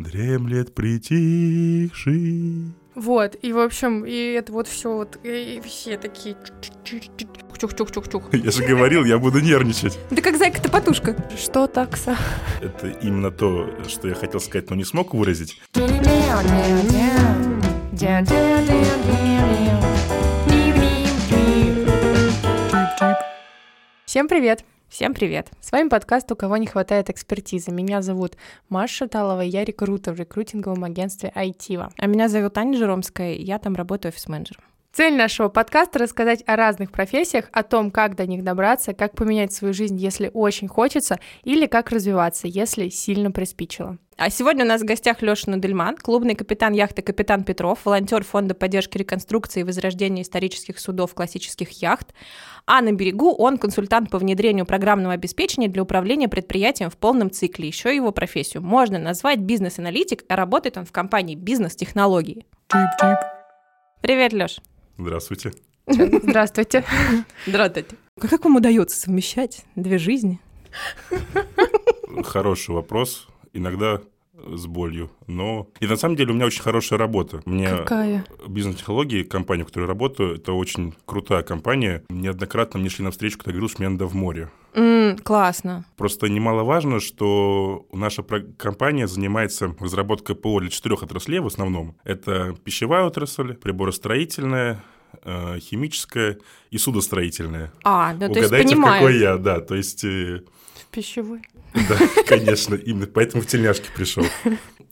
Дремлет притихший. Вот, и в общем, и это вот все вот, и все такие чух-чух-чух-чух. Я же говорил, я буду нервничать. Да как зайка-то-потушка. Что такса? Это именно то, что я хотел сказать, но не смог выразить. Всем привет! Всем привет. С вами подкаст «У кого не хватает экспертизы». Меня зовут Маша Шаталова, я рекрутер в рекрутинговом агентстве Айтива. А меня зовут Аня Жеромская, и я там работаю офис-менеджером. Цель нашего подкаста — рассказать о разных профессиях, о том, как до них добраться, как поменять свою жизнь, если очень хочется, или как развиваться, если сильно приспичило. А сегодня у нас в гостях Леша Нудельман, клубный капитан яхты «Капитан Петров», волонтер Фонда поддержки реконструкции и возрождения исторических судов классических яхт. А на берегу он консультант по внедрению программного обеспечения для управления предприятием в полном цикле. Еще его профессию можно назвать бизнес-аналитик, а работает он в компании «Бизнес-технологии». Привет, Леш. Здравствуйте. Здравствуйте. Здравствуйте. Как вам удается совмещать две жизни? Хороший вопрос. Иногда с болью, но... И на самом деле у меня очень хорошая работа. Мне Какая? бизнес-технологии, компания, в которой я работаю, это очень крутая компания. Неоднократно мне шли навстречу, когда говорил, что мне надо в море. М, классно. Просто немаловажно, что наша компания занимается разработкой ПО для четырех отраслей в основном. Это пищевая отрасль, приборостроительная, э, химическая и судостроительная. А, ну то есть Угадайте, понимаю. какой я, да. То есть, э, Пищевой. да, конечно, именно поэтому в тельняшке пришел.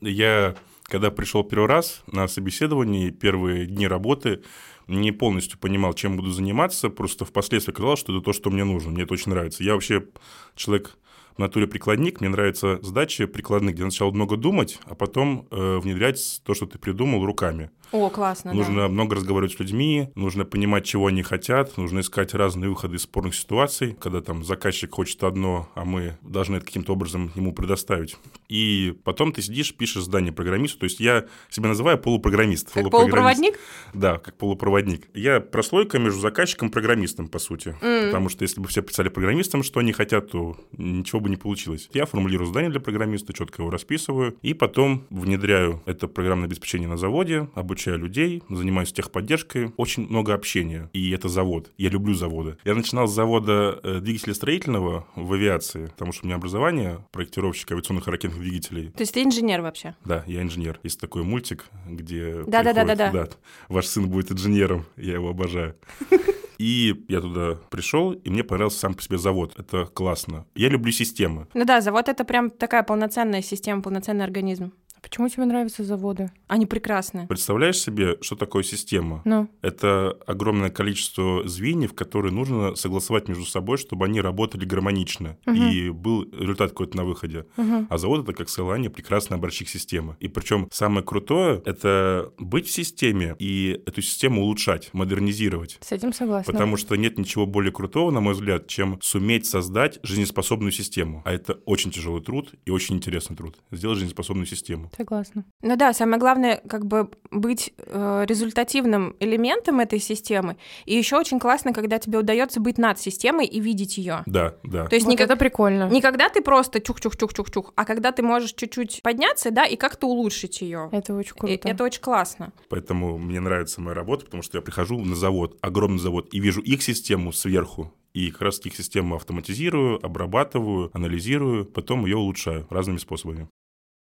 Я, когда пришел первый раз на собеседование, первые дни работы, не полностью понимал, чем буду заниматься, просто впоследствии оказалось, что это то, что мне нужно, мне это очень нравится. Я вообще человек в натуре прикладник, мне нравится задача прикладных, где сначала много думать, а потом э, внедрять то, что ты придумал, руками. О, классно, да. Нужно много разговаривать с людьми, нужно понимать, чего они хотят, нужно искать разные выходы из спорных ситуаций, когда там заказчик хочет одно, а мы должны это каким-то образом ему предоставить. И потом ты сидишь, пишешь задание программисту. То есть я себя называю полупрограммист. Как полупроводник? Да, как полупроводник. Я прослойка между заказчиком и программистом, по сути. Потому что если бы все писали программистам, что они хотят, то ничего бы не получилось. Я формулирую задание для программиста, четко его расписываю, и потом внедряю это программное обеспечение на заводе, обучаю людей, занимаюсь техподдержкой. Очень много общения. И это завод. Я люблю заводы. Я начинал с завода э, двигателя строительного в авиации, потому что у меня образование проектировщика авиационных и ракетных двигателей. То есть ты инженер вообще? Да, я инженер. Есть такой мультик, где... Да-да-да-да-да. приходит, Ваш сын будет инженером, я его обожаю. И я туда пришел, и мне понравился сам по себе завод. Это классно. Я люблю системы. Ну да, завод это прям такая полноценная система, полноценный организм. А почему тебе нравятся заводы? Они прекрасны. Представляешь себе, что такое система? Ну, Это огромное количество звеньев, которые нужно согласовать между собой, чтобы они работали гармонично. И был результат какой-то на выходе. А завод это как ссылание прекрасный образчик системы. И причем самое крутое это быть в системе и эту систему улучшать, модернизировать. с этим согласна. Потому что нет ничего более крутого, на мой взгляд, чем суметь создать жизнеспособную систему. А это очень тяжелый труд и очень интересный труд. Сделать жизнеспособную систему. Согласна. Ну да, самое главное, как бы быть э, результативным элементом этой системы. И еще очень классно, когда тебе удается быть над системой и видеть ее. Да, да. То есть вот это прикольно. не когда ты просто чух-чух-чух-чух-чух, а когда ты можешь чуть-чуть подняться, да, и как-то улучшить ее. Это очень круто. Это очень классно. Поэтому мне нравится моя работа, потому что я прихожу на завод, огромный завод, и вижу их систему сверху. И как раз их систему автоматизирую, обрабатываю, анализирую, потом ее улучшаю разными способами.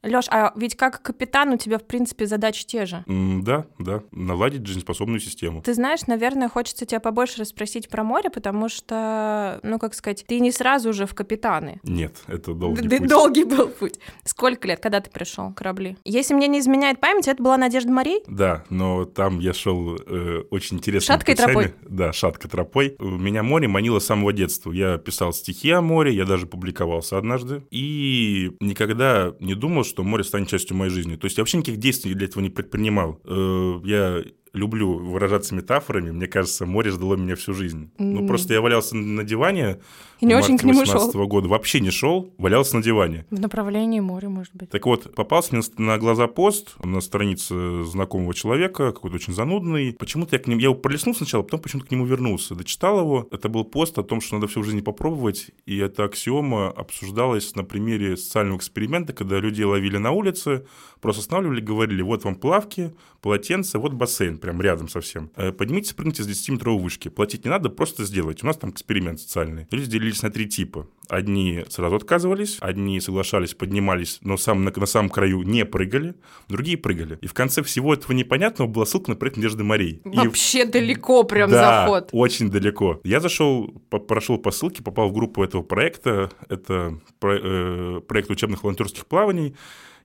Лёш, а ведь как капитан у тебя, в принципе, задачи те же. М, Да, да, наладить жизнеспособную систему. Ты знаешь, наверное, хочется тебя побольше расспросить про море, потому что, ну, как сказать, ты не сразу же в капитаны. Нет, это долгий Д- путь. Долгий был путь. Сколько лет, когда ты пришел корабли? Если мне не изменяет память, это была Надежда Марей? Да, но там я шел э, очень интересно. Шаткой тропой? Да, шаткой тропой. Меня море манило с самого детства. Я писал стихи о море, я даже публиковался однажды. И никогда не думал, что море станет частью моей жизни. То есть я вообще никаких действий для этого не предпринимал. Э, я люблю выражаться метафорами. Мне кажется, море ждало меня всю жизнь. Ну, просто я валялся на диване И не очень к нему 18 шел. года. Вообще не шел, валялся на диване. В направлении моря, может быть. Так вот, попался мне на глаза пост на странице знакомого человека, какой-то очень занудный. Почему-то я к нему... Я его пролистнул сначала, потом почему-то к нему вернулся. Дочитал его. Это был пост о том, что надо все в жизни попробовать. И эта аксиома обсуждалась на примере социального эксперимента, когда людей ловили на улице, просто останавливали, говорили, вот вам плавки, полотенце, вот бассейн, прям рядом совсем. Э, Поднимитесь, прыгните с 10-метровой вышки. Платить не надо, просто сделайте. У нас там эксперимент социальный. Люди делились на три типа. Одни сразу отказывались, одни соглашались, поднимались, но сам, на, на самом краю не прыгали, другие прыгали. И в конце всего этого непонятного была ссылка на проект Надежды Марей. И Вообще далеко прям да, заход. очень далеко. Я зашел, по- прошел по ссылке, попал в группу этого проекта. Это про- э, проект учебных волонтерских плаваний.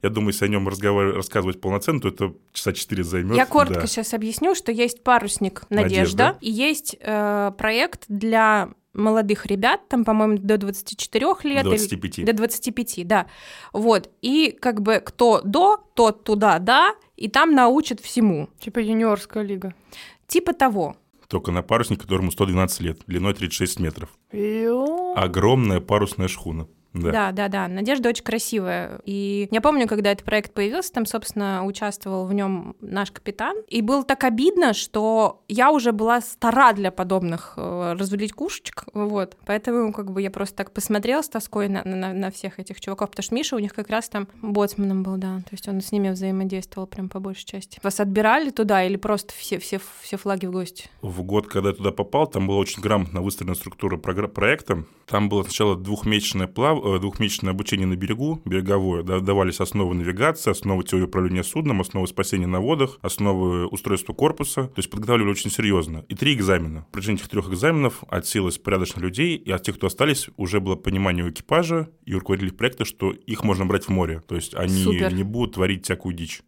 Я думаю, если о нем разговар- рассказывать полноценно, то это часа 4 займет. Я коротко Да. сейчас объясню, что есть парусник Надежда, Надежда. и есть э, проект для молодых ребят, там, по-моему, до 24 лет. До или- 25. До 25, да. Вот. И как бы кто до, тот туда, да, и там научат всему. Типа юниорская лига. Типа того. Только на парусник, которому 112 лет, длиной 36 метров. Огромная парусная шхуна. Да. Да, да, да. Надежда очень красивая. И я помню, когда этот проект появился, там, собственно, участвовал в нем наш капитан. И было так обидно, что я уже была стара для подобных э, развалить кушечек. Вот. Поэтому как бы я просто так посмотрела с тоской на, на- на всех этих чуваков, потому что Миша у них как раз там боцманом был, да. То есть он с ними взаимодействовал прям по большей части. Вас отбирали туда или просто все, все, все флаги в гости? В год, когда я туда попал, там была очень грамотно выстроена структура проекта. Там было сначала двухмесячное, плав... э, двухмесячное обучение на берегу, береговое. Да, давались основы навигации, основы теории управления судном, основы спасения на водах, основы устройства корпуса. То есть подготавливали очень серьезно. И три экзамена. В протяжении этих трех экзаменов отсеялось порядочно людей, и от тех, кто остались, уже было понимание у экипажа и у руководителей проекта, что их можно брать в море. То есть они Супер. не будут творить всякую дичь.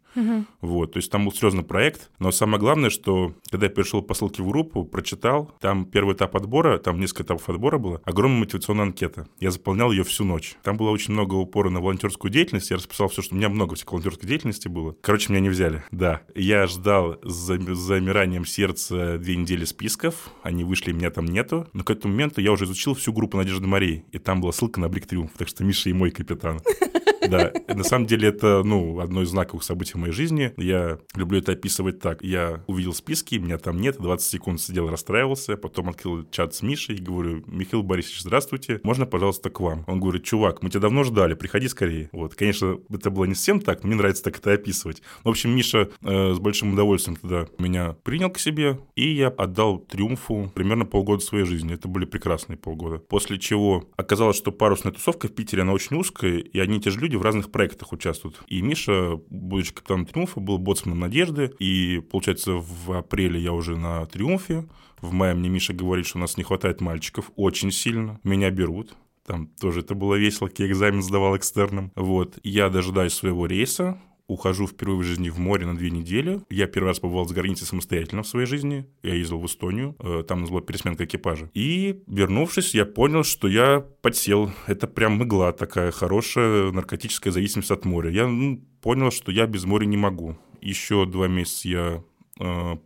Вот, то есть там был серьезный проект, но самое главное, что когда я перешел по ссылке в группу, прочитал, там первый этап отбора, там несколько этапов отбора было, огромная мотивационная анкета. Я заполнял ее всю ночь. Там было очень много упора на волонтерскую деятельность, я расписал все, что у меня много всякой волонтерской деятельности было. Короче, меня не взяли, да. Я ждал с замиранием сердца две недели списков, они вышли, меня там нету, но к этому моменту я уже изучил всю группу Надежды Марии, и там была ссылка на Брик Триумф, так что Миша и мой капитан. Да, на самом деле это, ну, одно из знаковых событий в моей жизни. Я люблю это описывать так. Я увидел списки, меня там нет, 20 секунд сидел, расстраивался, потом открыл чат с Мишей и говорю, Михаил Борисович, здравствуйте, можно, пожалуйста, к вам? Он говорит, чувак, мы тебя давно ждали, приходи скорее. Вот, конечно, это было не совсем так, но мне нравится так это описывать. В общем, Миша э, с большим удовольствием тогда меня принял к себе, и я отдал Триумфу примерно полгода своей жизни. Это были прекрасные полгода. После чего оказалось, что парусная тусовка в Питере, она очень узкая, и одни и те же люди в разных проектах участвуют. И Миша, будучи капитаном Триумфа, был боцманом Надежды, и, получается, в апреле я уже на Триумфе, в мае мне Миша говорит, что у нас не хватает мальчиков. Очень сильно, меня берут, там тоже это было весело, я экзамен сдавал экстерном. Вот. Я дожидаюсь своего рейса, ухожу впервые в жизни в море на две недели. Я первый раз побывал за границей самостоятельно в своей жизни. Я ездил в Эстонию, э, там у нас была пересменка экипажа. И, вернувшись, я понял, что я подсел. Это прям мгла такая хорошая наркотическая зависимость от моря. Я ну, понял, что я без моря не могу. Еще два месяца я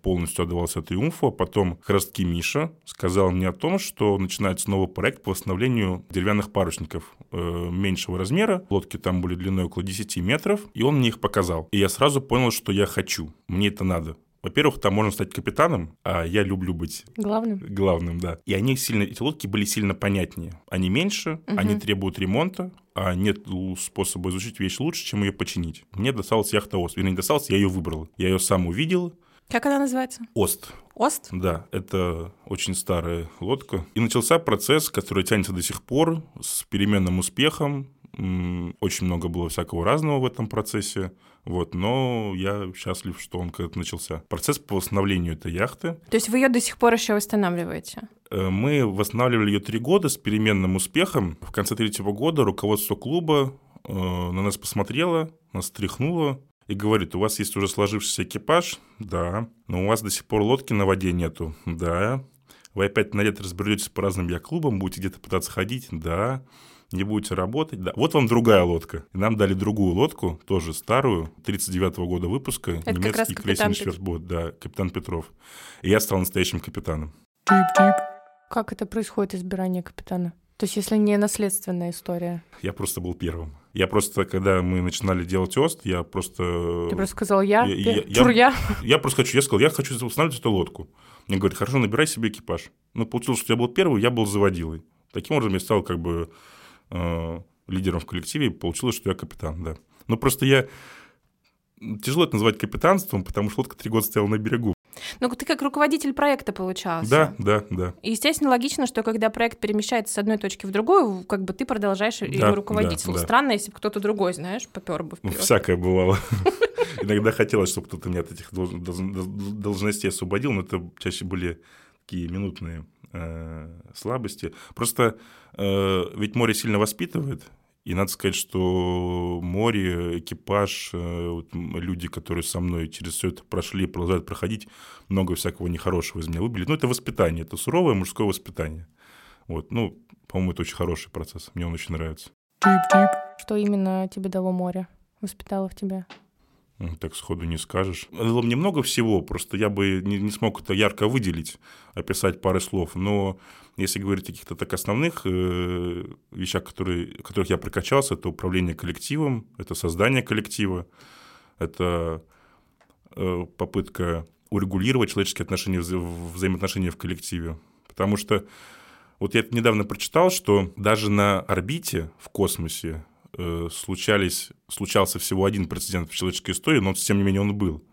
полностью отдавался Триумфу, а потом Хростки Миша сказал мне о том, что начинается новый проект по восстановлению деревянных парусников э, меньшего размера. Лодки там были длиной около 10 метров, и он мне их показал. И я сразу понял, что я хочу, мне это надо. Во-первых, там можно стать капитаном, а я люблю быть Главным. главным, да. И они сильно, эти лодки были сильно понятнее. Они меньше, они требуют ремонта, а нет способа изучить вещь лучше, чем ее починить. Мне досталась яхта Ост. Вернее, не досталась, я ее выбрал. Я ее сам увидел. Как она называется? Ост. Ост? Да, это очень старая лодка. И начался процесс, который тянется до сих пор, с переменным успехом. Очень много было всякого разного в этом процессе. Вот, но я счастлив, что он когда-то начался. Процесс по восстановлению этой яхты. То есть вы ее до сих пор еще восстанавливаете? Э, Мы восстанавливали ее три года с переменным успехом. В конце третьего года руководство клуба э, на нас посмотрело, нас тряхнуло и говорит, у вас есть уже сложившийся экипаж? Да. Но у вас до сих пор лодки на воде нету? Да. Вы опять на лето разберетесь по разным яхт-клубам, будете где-то пытаться ходить? Да. не будете работать, да, вот вам другая лодка. И нам дали другую лодку, тоже старую, 39-го года выпуска, Это немецкий крейсерный швербот, да, капитан Петров. И я стал настоящим капитаном. Как это происходит, избирание капитана? То есть, если не наследственная история. Я просто был первым. Я просто, когда мы начинали делать ОСТ, я просто... Ты просто сказал я, я- я- чур я. Я просто хочу, я сказал, я хочу устанавливать эту лодку. Мне говорят, хорошо, набирай себе экипаж. Ну, получилось, что я был первый, я был заводилой. Таким образом, я стал как бы э, лидером в коллективе, и получилось, что я капитан, да. Но просто я... Тяжело это называть капитанством, потому что лодка три года стояла на берегу. Ну, ты как руководитель проекта получался. Да, да, да. И, естественно, логично, что когда проект перемещается с одной точки в другую, как бы ты продолжаешь Да, им руководить. да, да. Странно, если бы кто-то другой, знаешь, попер бы Ну, вперед. всякое бывало. Иногда хотелось, чтобы кто-то меня от этих долж- долж- должностей освободил, но это чаще были такие минутные э, слабости. Просто э, ведь море сильно воспитывает, и надо сказать, что море, экипаж, э, вот люди, которые со мной через все это прошли, продолжают проходить, много всякого нехорошего из меня выбили. Ну, это воспитание, это суровое мужское воспитание. Вот, ну, по-моему, это очень хороший процесс, мне он очень нравится. Что именно тебе дало море? Воспитало в тебе? Так сходу не скажешь. Было мне много всего, просто я бы не, не смог это ярко выделить, описать пары слов. Но если говорить о каких-то так основных э, вещах, которые, в которых я прокачался, это управление коллективом, это создание коллектива, это э, попытка урегулировать человеческие отношения, вза- взаимоотношения в коллективе. Потому что вот я недавно прочитал, что даже на орбите в космосе э, случались, случался всего один прецедент в человеческой истории, но тем не менее он был.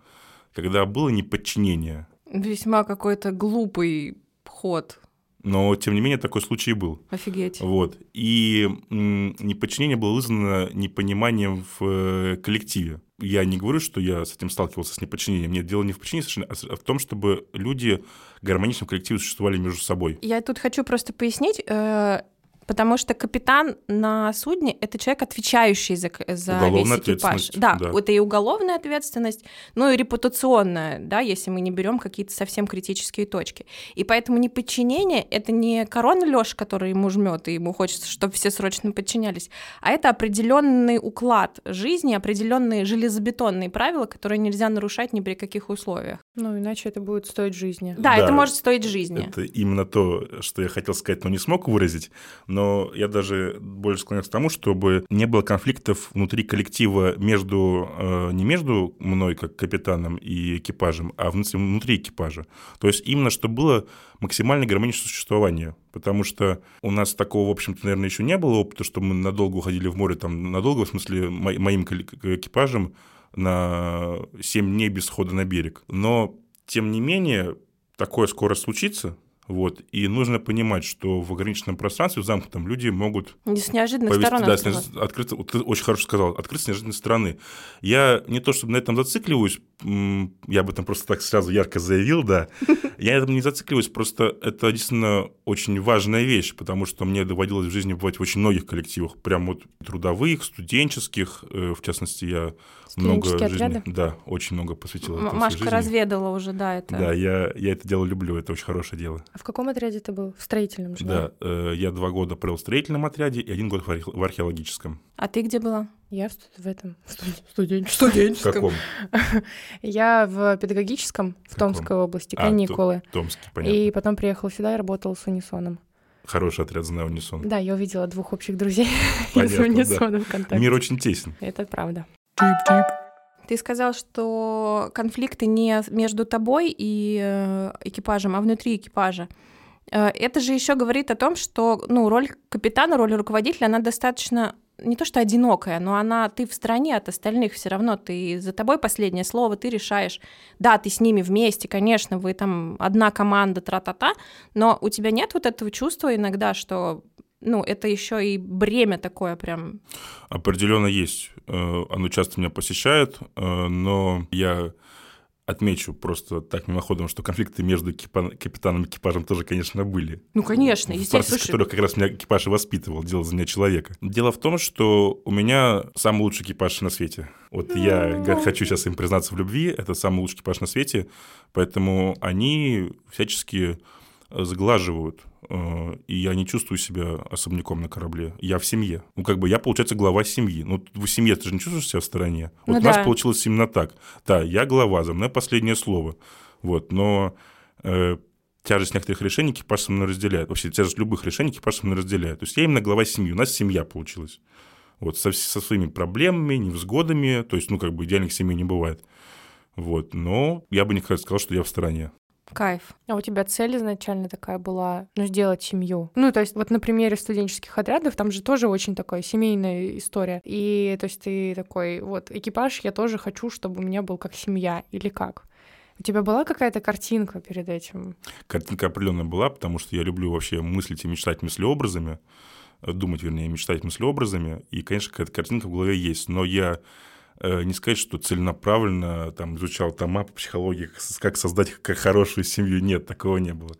Когда было неподчинение. Весьма какой-то глупый ход. Но, тем не менее, такой случай был. Офигеть. Вот. И неподчинение было вызвано непониманием в э, коллективе. Я не говорю, что я с этим сталкивался, с неподчинением. Нет, дело не в подчинении совершенно, а а в том, чтобы люди гармонично в коллективе существовали между собой. Я тут хочу просто пояснить, э, потому что капитан на судне — это человек, отвечающий за, за Уголовная весь экипаж. ответственность, Да, да. это и уголовная ответственность, ну и репутационная, да, если мы не берем какие-то совсем критические точки. И поэтому неподчинение — это не корона Лёш, который ему жмет, и ему хочется, чтобы все срочно подчинялись, а это определенный уклад жизни, определенные железобетонные правила, которые нельзя нарушать ни при каких условиях. Ну, иначе это будет стоить жизни. Да, Да. это может стоить жизни. Это именно то, что я хотел сказать, но не смог выразить. Но я даже больше склоняюсь к тому, чтобы не было конфликтов внутри коллектива между, э, не между мной как капитаном и экипажем, а внутри, внутри экипажа. То есть именно, чтобы было максимально гармоничное существование. Потому что у нас такого, в общем-то, наверное, еще не было опыта, что мы надолго уходили в море, там, надолго, в смысле, мо- моим экипажем на 7 дней без хода на берег. Но, тем не менее, такое скоро случится, вот, и нужно понимать, что в ограниченном пространстве, в замкнутом, люди могут Не с неожиданных повести, сторон да, с неож- открыться, вот ты очень хорошо сказал, открыться с неожиданной стороны. Я не то чтобы на этом зацикливаюсь, я об этом просто так сразу ярко заявил, да, я на этом не зацикливаюсь, просто это действительно очень важная вещь, потому что мне доводилось в жизни бывать в очень многих коллективах, прям вот трудовых, студенческих, э, в частности, я много жизни, отряды? да, очень много посвятил М- этому Машка разведала уже, да, это. Да, я, я это дело люблю, это очень хорошее дело. А в каком отряде ты был? В строительном же? Да, э, я два года провел в строительном отряде и один год в археологическом. А ты где была? Я в, в этом студенческом. В каком? Я в педагогическом в Каком? Томской области, А, каникулы. Томский, понятно. И потом приехала сюда и работала с Унисоном. Хороший отряд знаю унисон. Да, я увидела двух общих друзей из Понятно, да. Унисона ВКонтакте. Мир очень тесен. Это правда. Ты сказал, что конфликты не между тобой и э, экипажем, а внутри экипажа. Э, Это же еще говорит о том, что ну, роль капитана, роль руководителя, она достаточно не то что одинокая, но она ты в стороне от остальных все равно, ты за тобой последнее слово, ты решаешь. Да, ты с ними вместе, конечно, вы там одна команда, тра-та-та, но у тебя нет вот этого чувства иногда, что ну, это еще и бремя такое прям. Определенно есть. Э, Оно часто меня посещает, э, но я отмечу просто так мимоходом, что конфликты между экипа- капитаном и экипажем тоже, конечно, были. Ну, конечно, в естественно. процессе слушай, которых как раз меня экипаж и воспитывал, делал за меня человека. Дело в том, что у меня самый лучший экипаж на свете. Вот я га- хочу сейчас им признаться в любви, это самый лучший экипаж на свете, поэтому они всячески сглаживают, э, и я не чувствую себя особняком на корабле. Я в семье. Ну, как бы я, получается, глава семьи. Ну, в семье ты же не чувствуешь себя в стороне. Вот Ну у нас да. получилось именно так. Да, я глава, за мной последнее слово. Вот, но э, тяжесть некоторых решений экипаж со мной разделяет. Вообще, тяжесть любых решений экипаж со мной разделяет. То есть я именно глава семьи. У нас семья получилась. Вот, со, со своими проблемами, невзгодами. То есть, ну, как бы идеальных семей не бывает. Вот, но я бы никогда не сказал, что я в стороне. Кайф. А у тебя цель изначально такая была, ну, сделать семью. Ну, то есть вот на примере студенческих отрядов, там же тоже очень такая семейная история. И то есть ты такой, вот, экипаж я тоже хочу, чтобы у меня был как семья, или как? У тебя была какая-то картинка перед этим? Картинка определенная была, потому что я люблю вообще мыслить и мечтать мыслеобразами, э, думать, вернее, мечтать мыслеобразами, и, конечно, какая-то картинка в голове есть, но я не сказать, что целенаправленно там изучал тома по психологии, как создать как хорошую семью, нет, такого не было.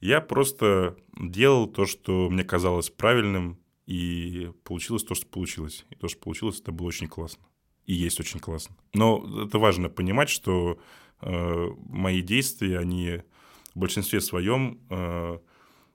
Я просто делал то, что мне казалось правильным, и получилось то, что получилось. И то, что получилось, это было очень классно. И есть очень классно. Но это важно понимать, что э, мои действия, они в большинстве своем э,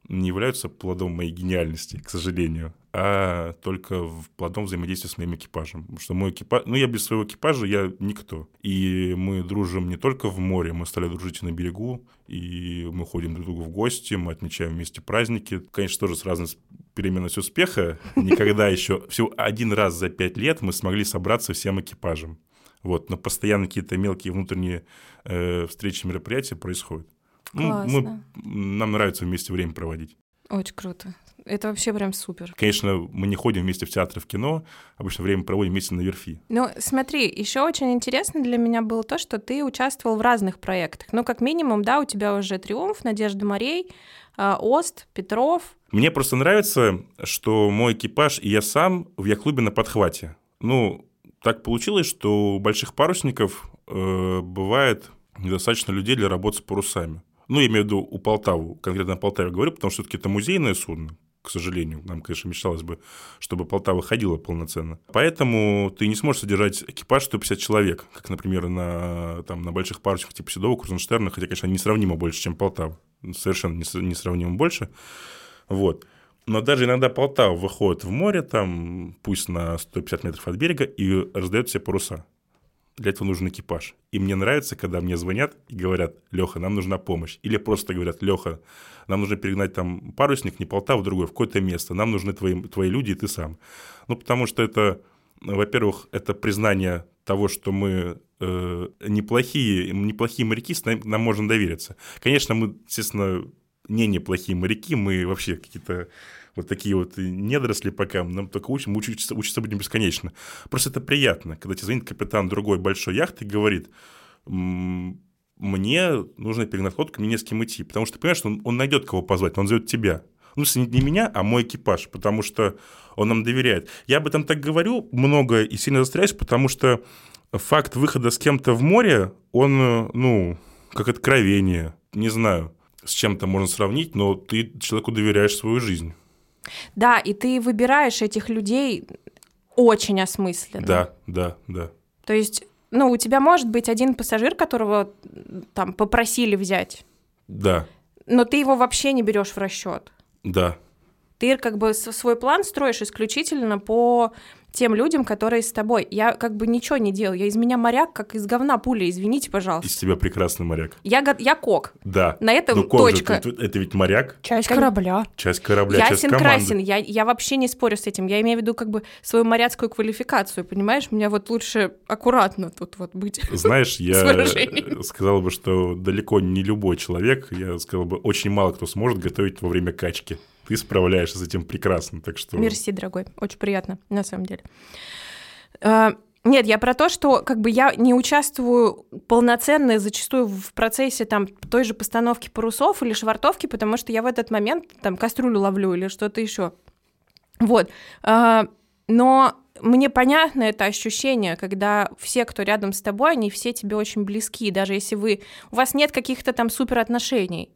не являются плодом моей гениальности, к сожалению, а только в- плодом взаимодействия с моим экипажем. Потому что мой экипаж... Ну, я без своего экипажа, я никто. И мы дружим не только в море, мы стали дружить и на берегу, и мы ходим друг к другу в гости, мы отмечаем вместе праздники. Конечно, тоже с разной переменностью успеха. Никогда еще... Всего один раз за пять лет мы смогли собраться всем экипажем. Вот, но постоянно какие-то мелкие внутренние э, встречи, мероприятия происходят. Ну, мы- Классно. нам нравится вместе время проводить. Очень круто. Это вообще прям супер. Конечно, мы не ходим вместе в театр, в кино, обычно время проводим вместе на верфи. Ну, смотри, еще очень интересно для меня было то, что ты участвовал в разных проектах. Ну, как минимум, да, у тебя уже «Триумф», «Надежда морей», а, «Ост», «Петров». Мне просто нравится, что мой экипаж и я сам в яхт-клубе на подхвате. Ну, так получилось, что у больших парусников э, бывает недостаточно людей для работы с парусами. Ну, я имею в виду у Полтавы, конкретно о Полтаве говорю, потому что все-таки это музейное судно, к сожалению. Нам, конечно, мечталось бы, чтобы Полтава ходила полноценно. Поэтому ты не сможешь содержать экипаж 150 человек, как, например, на, там, на больших парусниках типа Седова, Крузенштерна, хотя, конечно, они несравнимо больше, чем Полтава. Совершенно нес- несравнимо больше. Вот. Но даже иногда Полтава выходит в море, там, пусть на 150 метров от берега, и раздает все паруса. Для этого нужен экипаж. И мне нравится, когда мне звонят и говорят, Леха, нам нужна помощь. Или просто говорят, Леха, нам нужно перегнать там парусник, не Полтаву, другой, в какое-то место. Нам нужны твои, твои люди и ты сам. Ну, потому что это, во-первых, это признание того, что мы э, неплохие, неплохие моряки, с нами- нам можно довериться. Конечно, мы, естественно, не неплохие моряки, мы вообще какие-то вот такие вот недоросли пока, нам только учим, учиться, учиться будем бесконечно. Просто это приятно, когда тебе звонит капитан другой большой яхты и говорит, «М, мне нужно перегнать лодку, мне не с кем идти, потому что понимаешь, он, он найдет кого позвать, он зовет тебя. Ну, если не меня, а мой экипаж, потому что он нам доверяет. Я об этом так говорю много и сильно застряюсь, потому что факт выхода с кем-то в море, он, ну, как откровение, не знаю, с чем-то можно сравнить, но ты человеку доверяешь свою жизнь. Да, и ты выбираешь этих людей очень осмысленно. Да, да, да. То есть, ну, у тебя может быть один пассажир, которого там попросили взять, Да, но ты его вообще не берешь в расчет. да. Ты как бы свой план строишь исключительно по тем людям, которые с тобой. Я как бы ничего не делаю. Я из меня моряк, как из говна пуля, извините, пожалуйста. Из тебя прекрасный моряк. Я, я кок. Да. На этом Ну, кок же, точка. ты- это ведь моряк, Часть корабля. часть корабля, часть Ясен команды. красен, я, я вообще не спорю с этим. Я имею в виду как бы свою моряцкую квалификацию, понимаешь? Мне вот лучше аккуратно тут вот быть. Знаешь, я сказал бы, что далеко не любой человек, я сказал бы, очень мало кто сможет готовить во время качки. Ты справляешься с этим прекрасно, так что... Мерси, дорогой. Очень приятно, на самом деле. А, Нет, я про то, что как бы я не участвую полноценно зачастую в процессе там той же постановки парусов или швартовки, потому что я в этот момент там кастрюлю ловлю или что-то еще. Вот. А, Но мне понятно это ощущение, когда все, кто рядом с тобой, они все тебе очень близки, даже если вы у вас нет каких-то там супер отношений,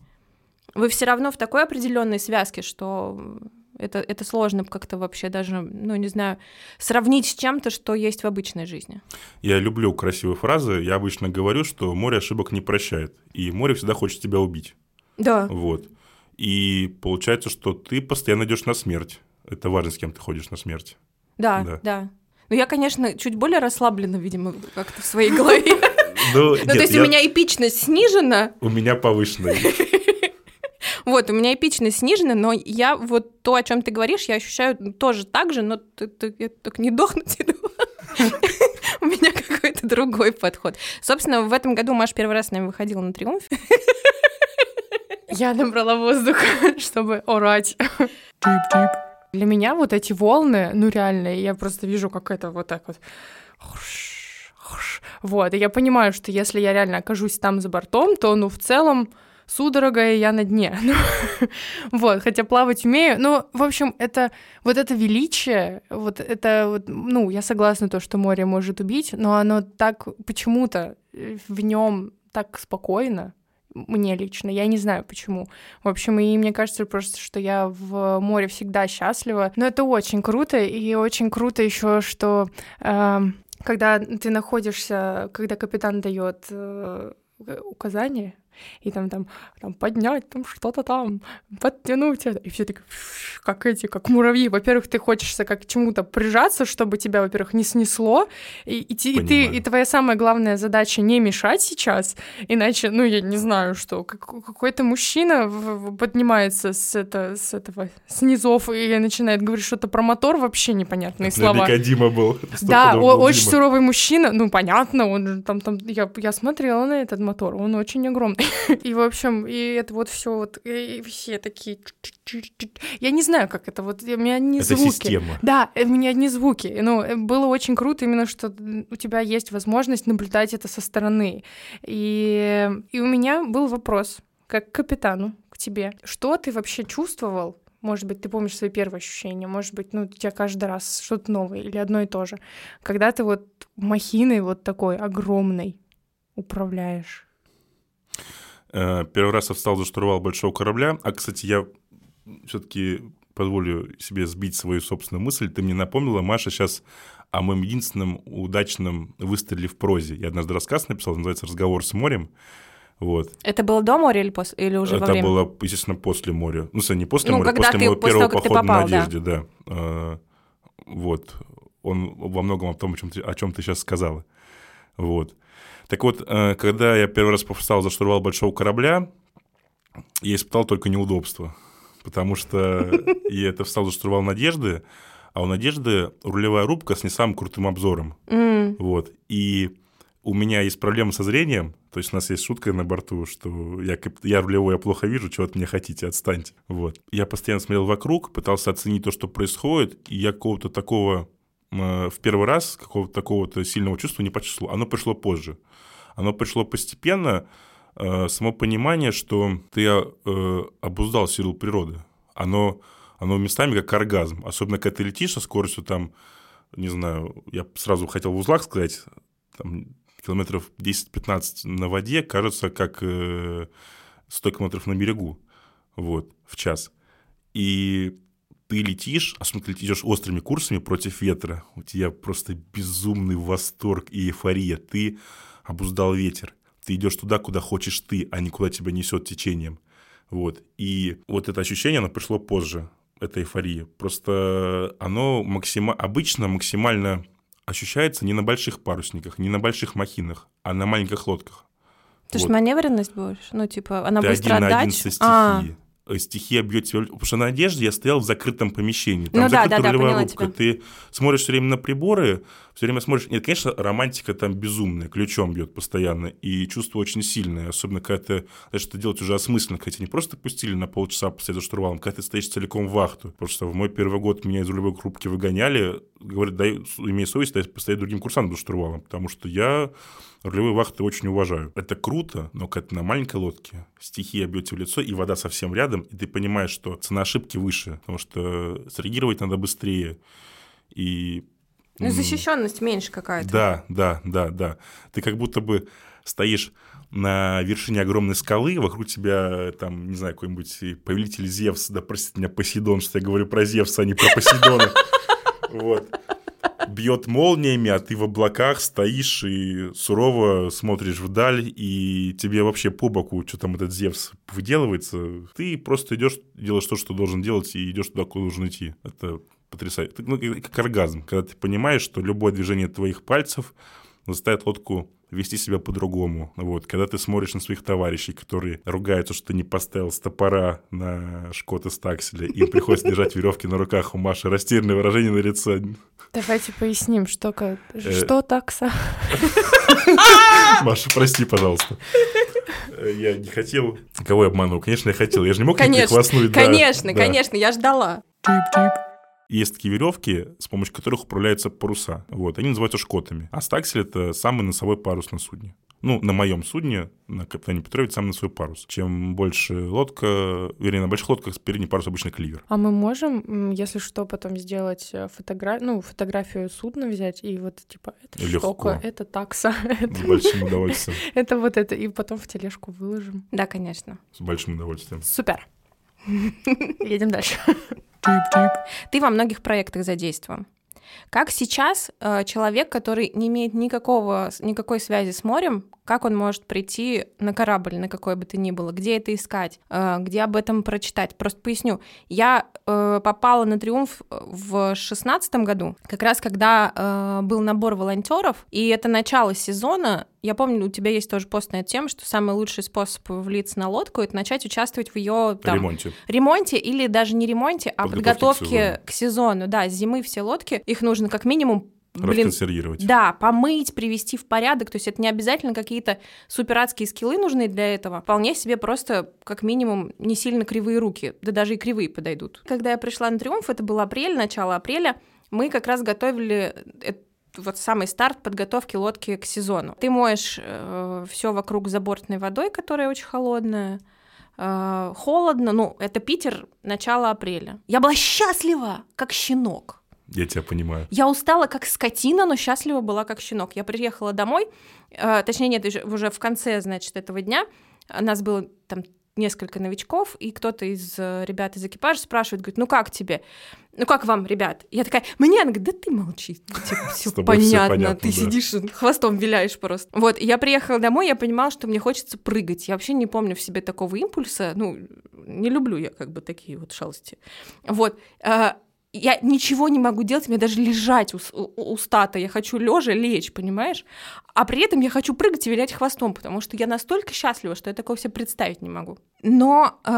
вы все равно в такой определенной связке, что это, это сложно как-то вообще даже, ну, не знаю, сравнить с чем-то, что есть в обычной жизни. Я люблю красивые фразы. Я обычно говорю, что море ошибок не прощает. И море всегда хочет тебя убить. Да. Вот. И получается, что ты постоянно идешь на смерть. Это важно, с кем ты ходишь на смерть. Да, Да. да. Ну, я, конечно, чуть более расслаблена, видимо, как-то в своей голове. Ну, Ну, то есть у меня эпичность снижена, у меня повышенный. Вот, у меня эпичность снижена, но я вот то, о чем ты говоришь, я ощущаю тоже так же, но ты, ты- я только не дохнуть иду. У меня какой-то другой подход. Собственно, в этом году Маша первый раз с нами выходила на триумфе. Я набрала воздух, чтобы орать. Для меня вот эти волны, ну реально, я просто вижу, как это вот так вот. Вот, и я понимаю, что если я реально окажусь там за бортом, то, ну, в целом, судорога, и я на дне. Ну, вот, хотя плавать умею. Ну, в общем, это вот это величие, вот это вот, ну, я согласна то, что море может убить, но оно так почему-то э, в нем так спокойно, мне лично, я не знаю почему. В общем, и мне кажется просто, что я в море всегда счастлива. Но это очень круто, и очень круто еще, что эм, когда ты находишься, когда капитан дает э, указания, и там, там, там поднять, там что-то там, подтянуть это. И все «Фш», как эти, как муравьи. Во-первых, ты хочешься как к чему-то прижаться, чтобы тебя, во-первых, не снесло. И, и, ти- и ты, и твоя самая главная задача не мешать сейчас, иначе, ну, я не знаю, что, как- какой-то мужчина поднимается с, это, с этого, с низов и начинает говорить что-то про мотор, вообще непонятные слова. Наверняка Дима был. Да, был очень Дима. суровый мужчина. Ну, понятно, он там, там, я, я смотрела на этот мотор, он очень огромный. И, в общем, и это вот все вот, и все такие... Я не знаю, как это вот, у меня не Это звуки. система. Да, э, у меня одни звуки. Ну, э, было очень круто именно, что у тебя есть возможность наблюдать это со стороны. И, и у меня был вопрос, как к капитану, к тебе. Что ты вообще чувствовал? Может быть, ты помнишь свои первые ощущения, может быть, ну, у тебя каждый раз что-то новое или одно и то же. Когда ты вот махиной вот такой огромной управляешь. Э, Первый раз я встал за штурвал большого корабля. А, кстати, я все-таки позволю себе сбить свою собственную мысль. Ты мне напомнила, Маша, сейчас о моем единственном удачном выстреле в прозе. Я однажды рассказ написал, называется «Разговор с морем». Вот. Это было до моря или, после, или уже во Это время? было, естественно, после моря. Ну, не после Ну, моря, когда после ты- моего после первого того, похода попал, на да. Надежде, да. Э, Вот. Он во многом о том, о чем ты, о чем ты сейчас сказала. Вот. Так вот, э, когда я первый раз встал за штурвал большого корабля, я испытал только неудобство. Потому что я это встал за штурвал Надежды, а у Надежды рулевая рубка с не самым крутым обзором. Вот. И у меня есть проблемы со зрением. То есть у нас есть шутка на борту, что я, я рулевой, я плохо вижу, чего от меня хотите, отстаньте. Вот. Я постоянно смотрел вокруг, пытался оценить то, что происходит, и я какого-то такого в первый раз какого-то такого-то сильного чувства не почувствовал. Оно пришло позже. Оно пришло постепенно, э, само понимание, что ты э, обуздал силу природы. Оно, оно местами как оргазм. Особенно, когда ты летишь со скоростью там, не знаю, я сразу хотел в узлах сказать, там, километров 10-15 на воде кажется как э, 100 километров на берегу, вот, в час. И ты летишь, особенно ты идешь острыми курсами против ветра, у тебя просто безумный восторг и эйфория. Ты обуздал ветер. Ты идешь туда, куда хочешь ты, а не куда тебя несет течением. Вот. И вот это ощущение, оно пришло позже, эта эйфория. Просто оно максима... обычно максимально ощущается не на больших парусниках, не на больших махинах, а на маленьких лодках. Ты Вот. что, маневренность будешь? Ну, типа, она Ты быстро один на один со А, стихией. Э, Стихия бьет тебя... Потому что на одежде я стоял в закрытом помещении. Ну Там да, закрытая да, да, рулевая рубка. тебя. Ты смотришь все время на приборы, все время смотришь... Нет, конечно, романтика там безумная, ключом бьет постоянно. И чувство очень сильное. Особенно, когда ты знаешь, это делать уже осмысленно. Когда тебя не просто пустили на полчаса постоять за штурвалом, когда ты стоишь целиком в вахту. Потому что в мой первый год меня из рулевой рубки выгоняли. Говорят, дай, имей совесть, дай постоять другим курсантом за штурвалом. Потому что я рулевые вахты очень уважаю. Это круто, но ты на маленькой лодке, стихия бьет в лицо, и вода совсем рядом, и ты понимаешь, что цена ошибки выше, потому что среагировать надо быстрее. И... ну, защищенность меньше какая-то. Да, да, да, да. Ты как будто бы стоишь на вершине огромной скалы, вокруг тебя, там, не знаю, какой-нибудь повелитель Зевс, да простите меня, Посейдон, что я говорю про Зевса, а не про Посейдона. Вот. Бьет молниями, а ты в облаках стоишь и сурово смотришь вдаль, и тебе вообще по боку, что там этот Зевс выделывается. Ты просто идешь, делаешь то, что должен делать, и идешь туда, куда должен идти. Это потрясающе. Ну, как оргазм, когда ты понимаешь, что любое движение твоих пальцев заставит лодку вести себя по-другому. Вот, когда ты смотришь на своих товарищей, которые ругаются, что ты не поставил стопора на шкот из такселя, и приходится держать веревки на руках у Маши, растерянное выражение на лице. Давайте поясним, что, э, что такса. Маша, прости, пожалуйста. Я не хотел. Кого я обманул? Конечно, я хотел. Я же не мог конечно, прихвастнуть. Конечно, да. конечно, я ждала. Тип-тип есть такие веревки, с помощью которых управляются паруса. Вот, они называются шкотами. А стаксель — это самый носовой парус на судне. Ну, на моем судне, на Капитане Петрове, самый носовой парус. Чем больше лодка, вернее, на больших лодках передний парус обычно кливер. А мы можем, если что, потом сделать э, фотографию, ну, фотографию судна взять и вот, типа, это Легко. штука, это такса. С большим удовольствием. Это вот это, и потом в тележку выложим. Да, конечно. С большим удовольствием. Супер. Едем дальше. Ты во многих проектах задействован. Как сейчас э, человек, который не имеет никакого, никакой связи с морем, как он может прийти на корабль, на какой бы то ни было, где это искать, э, где об этом прочитать? Просто поясню. Я э, попала на «Триумф» в шестнадцатом году, как раз когда э, был набор волонтеров, и это начало сезона, я помню, у тебя есть тоже пост на эту тему, что самый лучший способ влиться на лодку — это начать участвовать в ее там, ремонте. ремонте или даже не ремонте, а подготовке, подготовке к, сезону. к сезону. Да, с зимы все лодки, их нужно как минимум Блин, Расконсервировать. Да, помыть, привести в порядок. То есть это не обязательно какие-то суперадские скиллы нужны для этого. Вполне себе просто, как минимум, не сильно кривые руки. Да даже и кривые подойдут. Когда я пришла на Триумф, это был апрель, начало апреля, мы как раз готовили вот самый старт подготовки лодки к сезону. Ты моешь э, все вокруг забортной водой, которая очень холодная. Э, холодно, ну, это Питер, начало апреля. Я была счастлива, как щенок. Я тебя понимаю. Я устала как скотина, но счастлива была как щенок. Я приехала домой, э, точнее, нет, уже в конце, значит, этого дня. Нас было там несколько новичков, и кто-то из э, ребят из экипажа спрашивает, говорит, ну как тебе? Ну как вам, ребят? Я такая, мне, она говорит, да ты молчи, типа, все понятно, понятно, ты да. сидишь, хвостом виляешь просто. Вот, я приехала домой, я понимала, что мне хочется прыгать. Я вообще не помню в себе такого импульса, ну, не люблю я как бы такие вот шалости. Вот, а, я ничего не могу делать, мне даже лежать устато, я хочу лежа лечь, понимаешь? А при этом я хочу прыгать и вилять хвостом, потому что я настолько счастлива, что я такого себе представить не могу. Но э,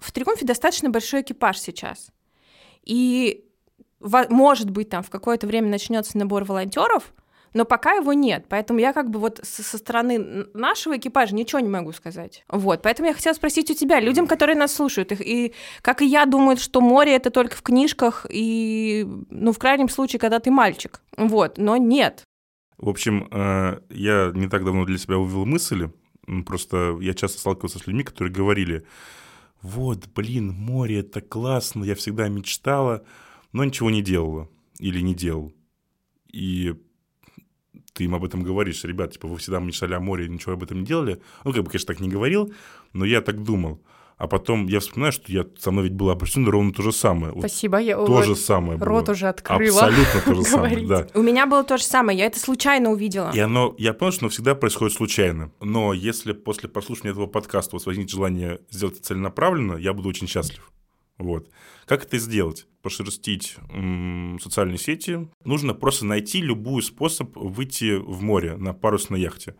в Триумфе достаточно большой экипаж сейчас. И может быть, там в какое-то время начнется набор волонтеров, но пока его нет. Поэтому я как бы вот со стороны нашего экипажа ничего не могу сказать. Вот, поэтому я хотела спросить у тебя, людям, которые нас слушают, и как и я думают, что море это только в книжках и, ну, в крайнем случае, когда ты мальчик. Вот, но нет. В общем, э, я не так давно для себя вывел мысль, просто я часто сталкивался с людьми, которые говорили, вот, блин, море это классно, я всегда мечтала, но ничего не делала или не делал. И ты им об этом говоришь, ребят, типа, вы всегда мечтали о море, ничего об этом не делали. Ну, как бы, конечно, так не говорил, но я так думал. А потом я вспоминаю, что я со мной ведь было обращено ровно то же самое. Спасибо, я то вот же самое рот было. уже открыла. Абсолютно то же самое, да. У меня было то же самое, я это случайно увидела. И оно, я понял, что оно всегда происходит случайно. Но если после прослушивания этого подкаста у вас возникнет желание сделать это целенаправленно, я буду очень счастлив. Вот. Как это сделать? Пошерстить м- социальные сети. Нужно просто найти любой способ выйти в море на парусной яхте.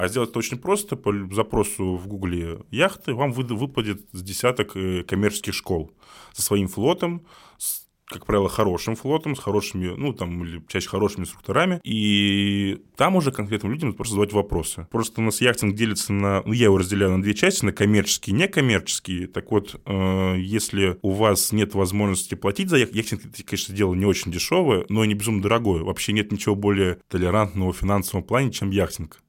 А сделать это очень просто. По запросу в Гугле яхты вам выпадет с десяток э, коммерческих школ со своим флотом, с как правило, хорошим флотом, с хорошими, ну, там, или чаще хорошими инструкторами, и там уже конкретным людям просто задавать вопросы. Просто у нас яхтинг делится на, ну, я его разделяю на две части, на коммерческие и некоммерческие. Так вот, э, если у вас нет возможности платить за яхтинг, яхтинг, это, конечно, дело не очень дешевое, но и не безумно дорогое. Вообще нет ничего более толерантного в финансовом плане, чем яхтинг.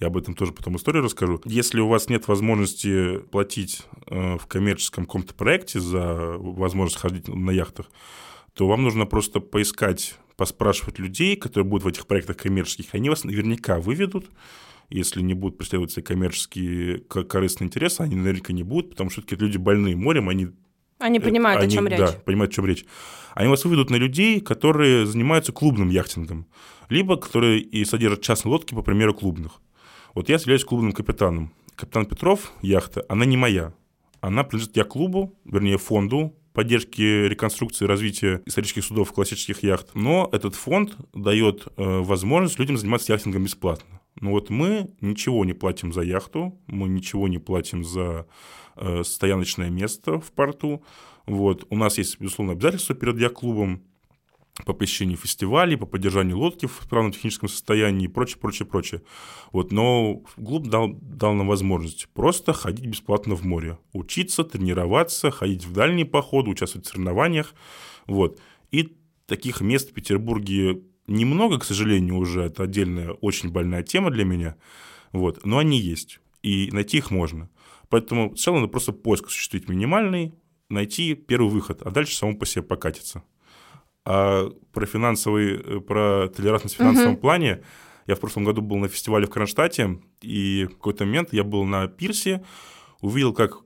Я об этом тоже потом историю расскажу. Если у вас нет возможности платить э, в коммерческом каком-то проекте за возможность ходить на яхтах, то вам нужно просто поискать, поспрашивать людей, которые будут в этих проектах коммерческих, они вас наверняка выведут, если не будут преследовать свои коммерческие корыстные интересы, они наверняка не будут, потому что все-таки люди больные морем, они Они понимают, они, о чем речь. Да, понимают, о чем речь. Они вас выведут на людей, которые занимаются клубным яхтингом, либо которые и содержат частные лодки, по примеру, клубных. Вот я являюсь клубным капитаном. Капитан Петров, яхта, она не моя. Она принадлежит я клубу, вернее, фонду поддержки реконструкции и развития исторических судов классических яхт. Но этот фонд дает э, возможность людям заниматься яхтингом бесплатно. Но вот мы ничего не платим за яхту, мы ничего не платим за э, стояночное место в порту. Вот. У нас есть, безусловно, обязательства перед яхт-клубом по посещению фестивалей, по поддержанию лодки в справном техническом состоянии и прочее, прочее, прочее. Вот, но клуб дал, дал нам возможность просто ходить бесплатно в море, учиться, тренироваться, ходить в дальние походы, участвовать в соревнованиях. Вот. И таких мест в Петербурге немного, к сожалению, уже. Это отдельная очень больная тема для меня. Вот. Но они есть. И найти их можно. Поэтому сначала надо просто поиск осуществить минимальный, найти первый выход, а дальше само по себе покатиться. А про финансовый, э, про толерантность в финансовом угу. плане я в прошлом году был на фестивале в Кронштадте, и в какой-то момент я был на пирсе, увидел, как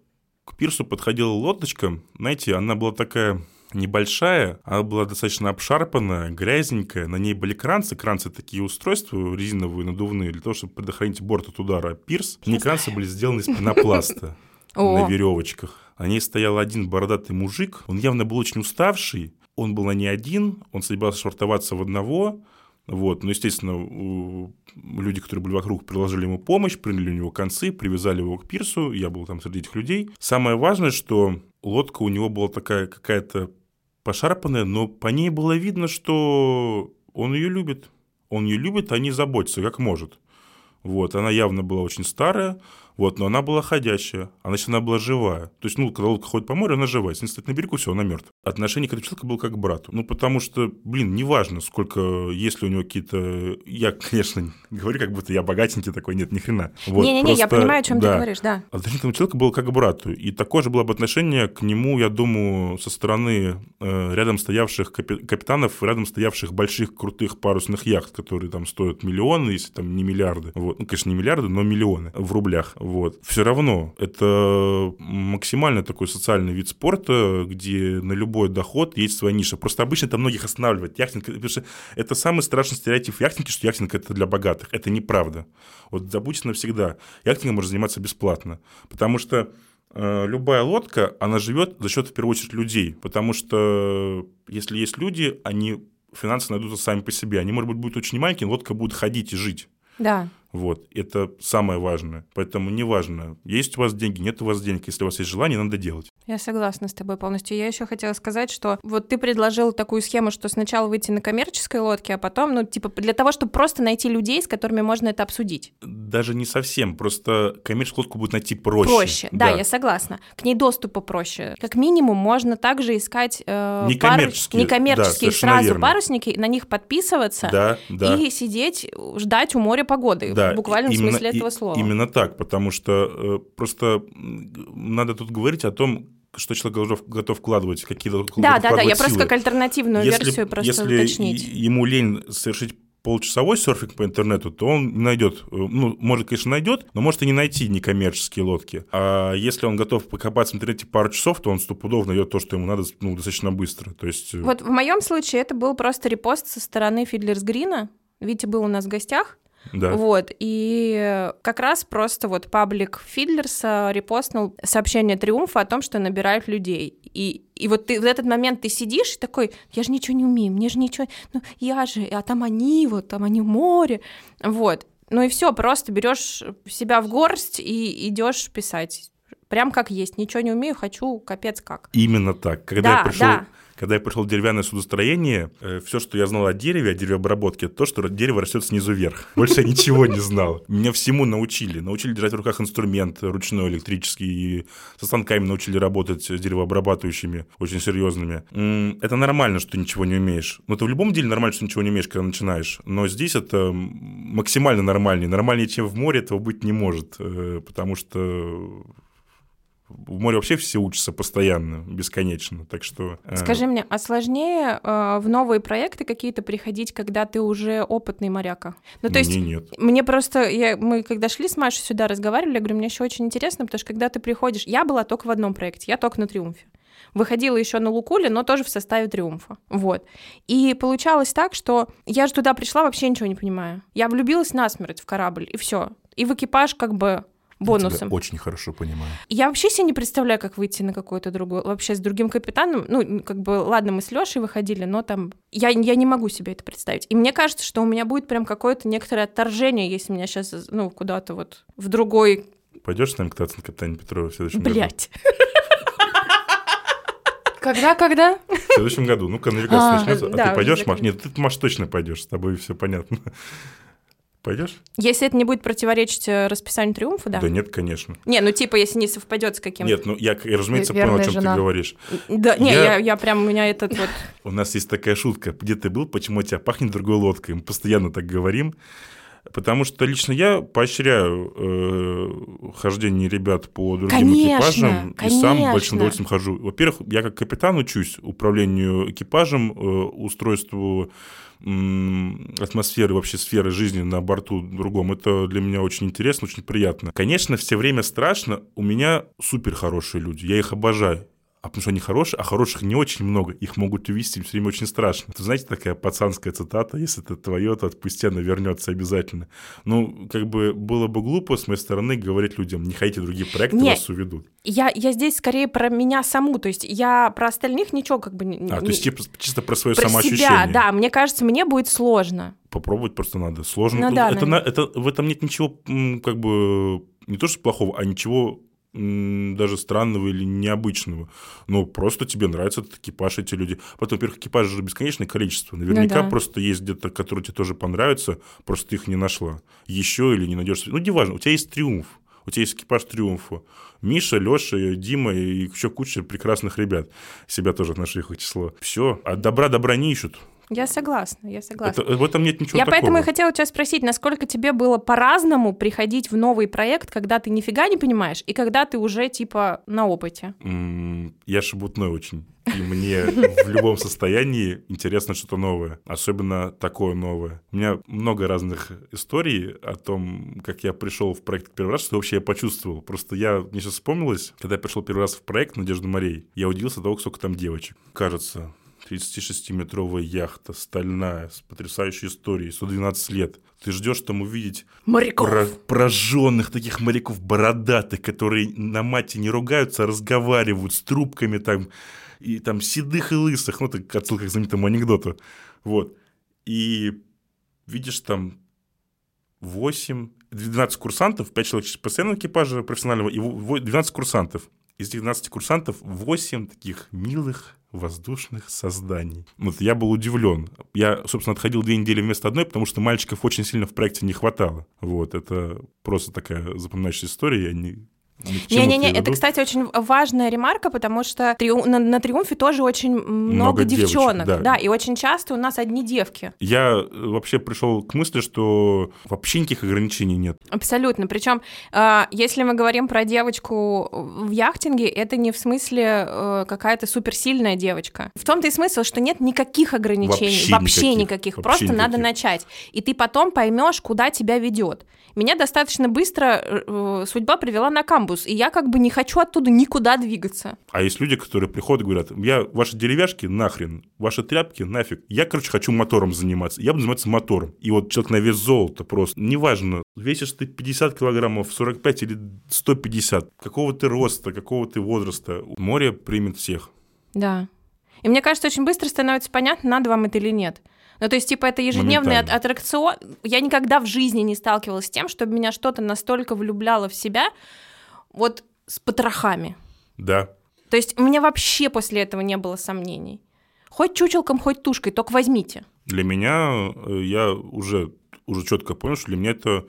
к пирсу подходила лодочка. Знаете, она была такая небольшая, она была достаточно обшарпанная, грязненькая, на ней были кранцы, кранцы такие устройства резиновые, надувные, для того, чтобы предохранить борт от удара. Пирс, не кранцы были сделаны из пенопласта на веревочках. На ней стоял один бородатый мужик, он явно был очень уставший, он был на не один, он собирался швартоваться в одного, вот, но, естественно, люди, которые были вокруг, приложили ему помощь, приняли у него концы, привязали его к пирсу, я был там среди этих людей. Самое важное, что лодка у него была такая какая-то пошарпанная, но по ней было видно, что он ее любит. Он ее любит, а не заботится, как может. Вот, она явно была очень старая, вот, но она была ходящая, а значит, она была живая. То есть, ну, когда лодка ходит по морю, она живая. Если стоит на берегу, все, она мертва. Отношение к этому человеку было как к брату. Ну, потому что, блин, неважно, сколько, если у него какие-то... Я, конечно, говорю, как будто я богатенький такой, нет, ни хрена. Вот, Не-не-не, просто... я понимаю, о чем да. ты говоришь, да. Отношение к этому человеку было как к брату. И такое же было бы отношение к нему, я думаю, со стороны э, рядом стоявших капи- капитанов, рядом стоявших больших крутых парусных яхт, которые там стоят миллионы, если там не миллиарды. Вот. Ну, конечно, не миллиарды, но миллионы в рублях. Вот. Все равно это максимально такой социальный вид спорта, где на любой доход есть своя ниша. Просто обычно это многих останавливает. Яхтинг, потому что это самый страшный стереотип в яхтинге, что яхтинг это для богатых. Это неправда. Вот забудьте навсегда. Яхтингом можно заниматься бесплатно. Потому что э, любая лодка, она живет за счет, в первую очередь, людей. Потому что если есть люди, они финансы найдутся сами по себе. Они, может быть, будут очень маленькие, лодка будет ходить и жить. Да. Вот, это самое важное. Поэтому неважно, есть у вас деньги, нет у вас денег. Если у вас есть желание, надо делать. Я согласна с тобой полностью. Я еще хотела сказать, что вот ты предложил такую схему, что сначала выйти на коммерческой лодке, а потом, ну, типа, для того, чтобы просто найти людей, с которыми можно это обсудить. Даже не совсем, просто коммерческую лодку будет найти проще. Проще, да, да я согласна. К ней доступа проще. Как минимум, можно также искать э, некоммерческие, пар... некоммерческие да, сразу верно. парусники, на них подписываться да, да. и сидеть, ждать у моря погоды. Да, в буквальном именно, смысле этого слова. Именно так, потому что э, просто надо тут говорить о том, что человек готов, готов вкладывать, какие Да, да, да, я просто как альтернативную если, версию просто если уточнить. ему лень совершить полчасовой серфинг по интернету, то он найдет, э, ну, может, конечно, найдет, но может и не найти некоммерческие лодки. А если он готов покопаться в интернете пару часов, то он стопудово найдет то, что ему надо, ну, достаточно быстро. То есть... Э, вот в моем случае это был просто репост со стороны Фидлерс Грина. Витя был у нас в гостях, да. Вот, и как раз просто вот паблик Фидлерса репостнул сообщение Триумфа о том, что набирают людей. И, и вот ты в этот момент ты сидишь и такой, я же ничего не умею, мне же ничего, ну я же, а там они, вот там они в море, вот. Ну и все, просто берешь себя в горсть и идешь писать. Прям как есть, ничего не умею, хочу капец как. Именно так. Когда да, я пришел да. Когда я пришел в деревянное судостроение, э, все, что я знал о дереве, о деревообработке, то, что дерево растет снизу вверх. Больше я ничего не знал. Меня всему научили. Научили держать в руках инструмент ручной, электрический, и со станками научили работать с деревообрабатывающими, очень серьезными. Это нормально, что ты ничего не умеешь. Но ты в любом деле нормально, что ничего не умеешь, когда начинаешь. Но здесь это максимально нормальнее. Нормальнее, чем в море, этого быть не может. Э, потому что в море вообще все учатся постоянно, бесконечно, так что... Э, Скажи мне, а сложнее э, в новые проекты какие-то приходить, когда ты уже опытный моряка? Ну, то есть, нет. мне просто, я, мы когда шли с Машей сюда разговаривали, я говорю, мне еще очень интересно, потому что когда ты приходишь, я была только в одном проекте, я только на Триумфе. выходила еще на Лукуле, но тоже в составе триумфа. Вот. И получалось так, что я же туда пришла, вообще ничего не понимаю. Я влюбилась насмерть в корабль, и все. И в экипаж как бы бонусом. Я очень хорошо понимаю. Я вообще себе не представляю, как выйти на какой-то другой, вообще с другим капитаном. Ну, как бы, ладно, мы с Лешей выходили, но там я, я не могу себе это представить. И мне кажется, что у меня будет прям какое-то некоторое отторжение, если меня сейчас, ну, куда-то вот в другой... Пойдешь с нами кататься на капитане Петрова в следующем Блять. Когда, когда? В следующем году. Ну-ка, навигация начнется. А да, ты пойдешь, Маш? Нет, ты, Маш, точно пойдешь. С тобой все понятно. Пойдешь? Если это не будет противоречить э, расписанию триумфа, да? Да нет, конечно. Не, ну типа, если не совпадет с каким-то... Нет, ну я, разумеется, Верная понял, о чем жена. ты говоришь. Да, не, Я- я, я прям, у меня этот вот... У нас есть такая шутка. Где ты был, почему от тебя пахнет другой лодкой? Мы постоянно так говорим. Потому что лично я поощряю э, хождение ребят по другим Конечно, экипажам и сам конечно. большим удовольствием хожу. Во-первых, я как капитан учусь управлению экипажем, э, устройству атмосферы, вообще сферы жизни на борту другом. Это для меня очень интересно, очень приятно. Конечно, все время страшно. У меня супер хорошие люди, я их обожаю. А потому что они хорошие, а хороших не очень много. Их могут увести, им все время очень страшно. Это, знаете, такая пацанская цитата, если это твое, то отпусти, она вернется обязательно. Ну, как бы было бы глупо с моей стороны говорить людям, не хотите другие проекты, Не. вас уведут. Я, я здесь скорее про меня саму, то есть я про остальных ничего как бы... не- А, то есть типа, чисто про свое про самоощущение. себя, да, мне кажется, мне будет сложно. Попробовать просто надо. Сложно. Ну да, это, наверное. на- это, в этом нет ничего, как бы, не то что плохого, а ничего даже странного или необычного. Но просто тебе нравится этот экипаж, эти люди. Потом, во-первых, экипажей же бесконечное количество. Наверняка Ну да. просто есть где-то, которые тебе тоже понравятся, просто ты их не нашла. Еще или не найдешь. Ну, неважно, у тебя есть триумф. У тебя есть экипаж триумфа. Миша, Леша, Дима и еще куча прекрасных ребят. Себя тоже отношу их число. Все. От добра добра не ищут. Я согласна, я согласна. Это, в этом нет ничего я такого. поэтому и хотела тебя спросить, насколько тебе было по-разному приходить в новый проект, когда ты нифига не понимаешь, и когда ты уже типа на опыте. Я шебутной очень. И мне в любом состоянии интересно что-то новое. Особенно такое новое. У меня много разных историй о том, как я пришел в проект первый раз, что вообще я почувствовал. Просто я, мне сейчас вспомнилось, когда я пришел первый раз в проект «Надежда морей», я удивился того, сколько там девочек. Кажется, 36-метровая яхта, стальная, с потрясающей историей, 112 лет. Ты ждешь там увидеть Моряков. про- прожженных таких моряков бородатых, которые на мате не ругаются, а разговаривают с трубками там, и там седых и лысых, ну, так отсылка к знаменитому анекдоту. Вот. И видишь там 8, 12 курсантов, 5 человек постоянного экипажа профессионального, и во- 12 курсантов. Из этих 12 курсантов 8 таких милых воздушных созданий. Вот я был удивлен. Я, собственно, отходил две недели вместо одной, потому что мальчиков очень сильно в проекте не хватало. Вот, это просто такая запоминающая история. Я не, Не-не-не, это, кстати, очень важная ремарка, потому что триу- на, на Триумфе тоже очень много, Много девочек, девчонок. да. да, и очень часто у нас одни девки. Я э, вообще пришел к мысли, что вообще никаких ограничений нет. Абсолютно. Причем, э, если мы говорим про девочку в яхтинге, это не в смысле э, какая-то суперсильная девочка. В том-то и смысл, что нет никаких ограничений. Вообще никаких. никаких. Вообще Просто надо никаких. начать. И ты потом поймешь, куда тебя ведет. Меня достаточно быстро э, судьба привела на камбус, и я как бы не хочу оттуда никуда двигаться. А есть люди, которые приходят и говорят, я ваши деревяшки нахрен, ваши тряпки нафиг. Я, короче, хочу мотором заниматься. Я буду заниматься мотором. И вот человек на вес золота просто. Неважно, весишь ты 50 килограммов, 45 или 150. Какого ты роста, какого ты возраста. Море примет всех. Да. И мне кажется, очень быстро становится понятно, надо вам это или нет. Ну, то есть, типа, это ежедневный Моментально. аттракцион. Я никогда в жизни не сталкивалась с тем, чтобы меня что-то настолько влюбляло в себя, вот с потрохами. Да. То есть, у меня вообще после этого не было сомнений. Хоть чучелком, хоть тушкой, только возьмите. Для меня, э, я уже, уже четко понял, что для меня это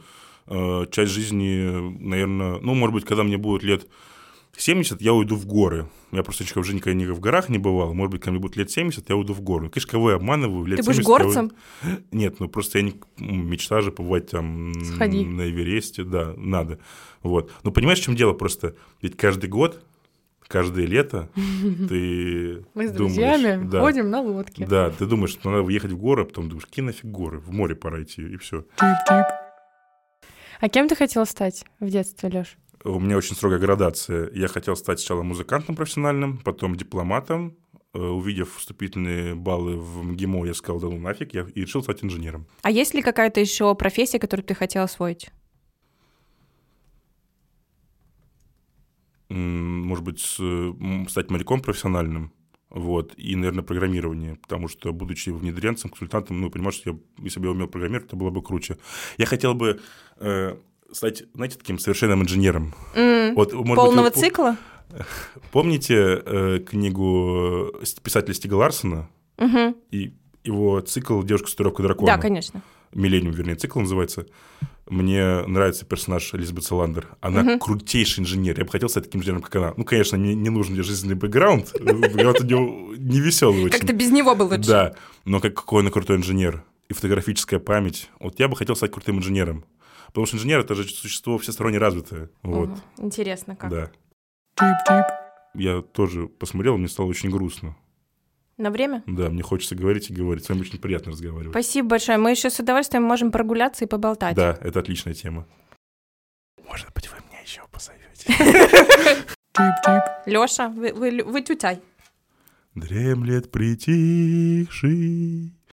э, часть жизни, наверное, ну, может быть, когда мне будет лет 70, я уйду в горы. Я просто еще жизни никогда не в горах не бывал. Может быть, когда мне будет лет 70, я уйду в горы. Конечно, кого я обманываю, лет Ты будешь 70 я уйду- горцем? Нет, ну просто я не... м, мечта же побывать там Сходи. на Эвересте, да, надо. Вот. Но понимаешь, в чем дело просто? Ведь каждый год, каждое лето ты Мы с думаешь, друзьями да, ходим на лодке. да, ты думаешь, что надо ехать в горы, а потом думаешь, какие нафиг горы, в море пора идти, и все. А кем ты хотел стать в детстве, Лёш? У меня очень строгая градация. Я хотел стать сначала музыкантом профессиональным, потом дипломатом. Э, увидев вступительные баллы в МГИМО, я сказал, да ну нафиг, я и решил стать инженером. А есть ли какая-то еще профессия, которую ты хотел освоить? Может быть, стать моряком профессиональным. Вот, и, наверное, программирование, потому что, будучи внедренцем, консультантом, ну, понимаешь, что я, если бы я умел программировать, это было бы круче. Я хотел бы э, стать, знаете, таким совершенным инженером. Mm. Вот, Полного быть, вы, цикла? Помните э, книгу э, писателя Стига Ларсона? Угу. И его цикл «Девушка с татуировкой дракона». Да, конечно. «Миллениум», вернее, цикл называется. Мне нравится персонаж Элизабет Саландер. Она угу. крутейший инженер. Я бы хотел стать таким инженером, как она. Ну, конечно, мне не нужен мне жизненный бэкграунд. Бэкграунд у него не веселый очень. Как-то без него был лучше. Да, но как, какой он крутой инженер. И фотографическая память. Вот я бы хотел стать крутым инженером. Потому что инженер — это же существо всесторонне развитое. Вот. Угу. Интересно как. Да. Тип-тип. Я тоже посмотрел, мне стало очень грустно. На время? Да, мне хочется говорить и говорить. С вами очень приятно разговаривать. Спасибо большое. Мы еще с удовольствием можем прогуляться и поболтать. Да, это отличная тема. Может быть, вы меня еще позовете. Леша, вы, вы, вы тютяй. Дремлет притихший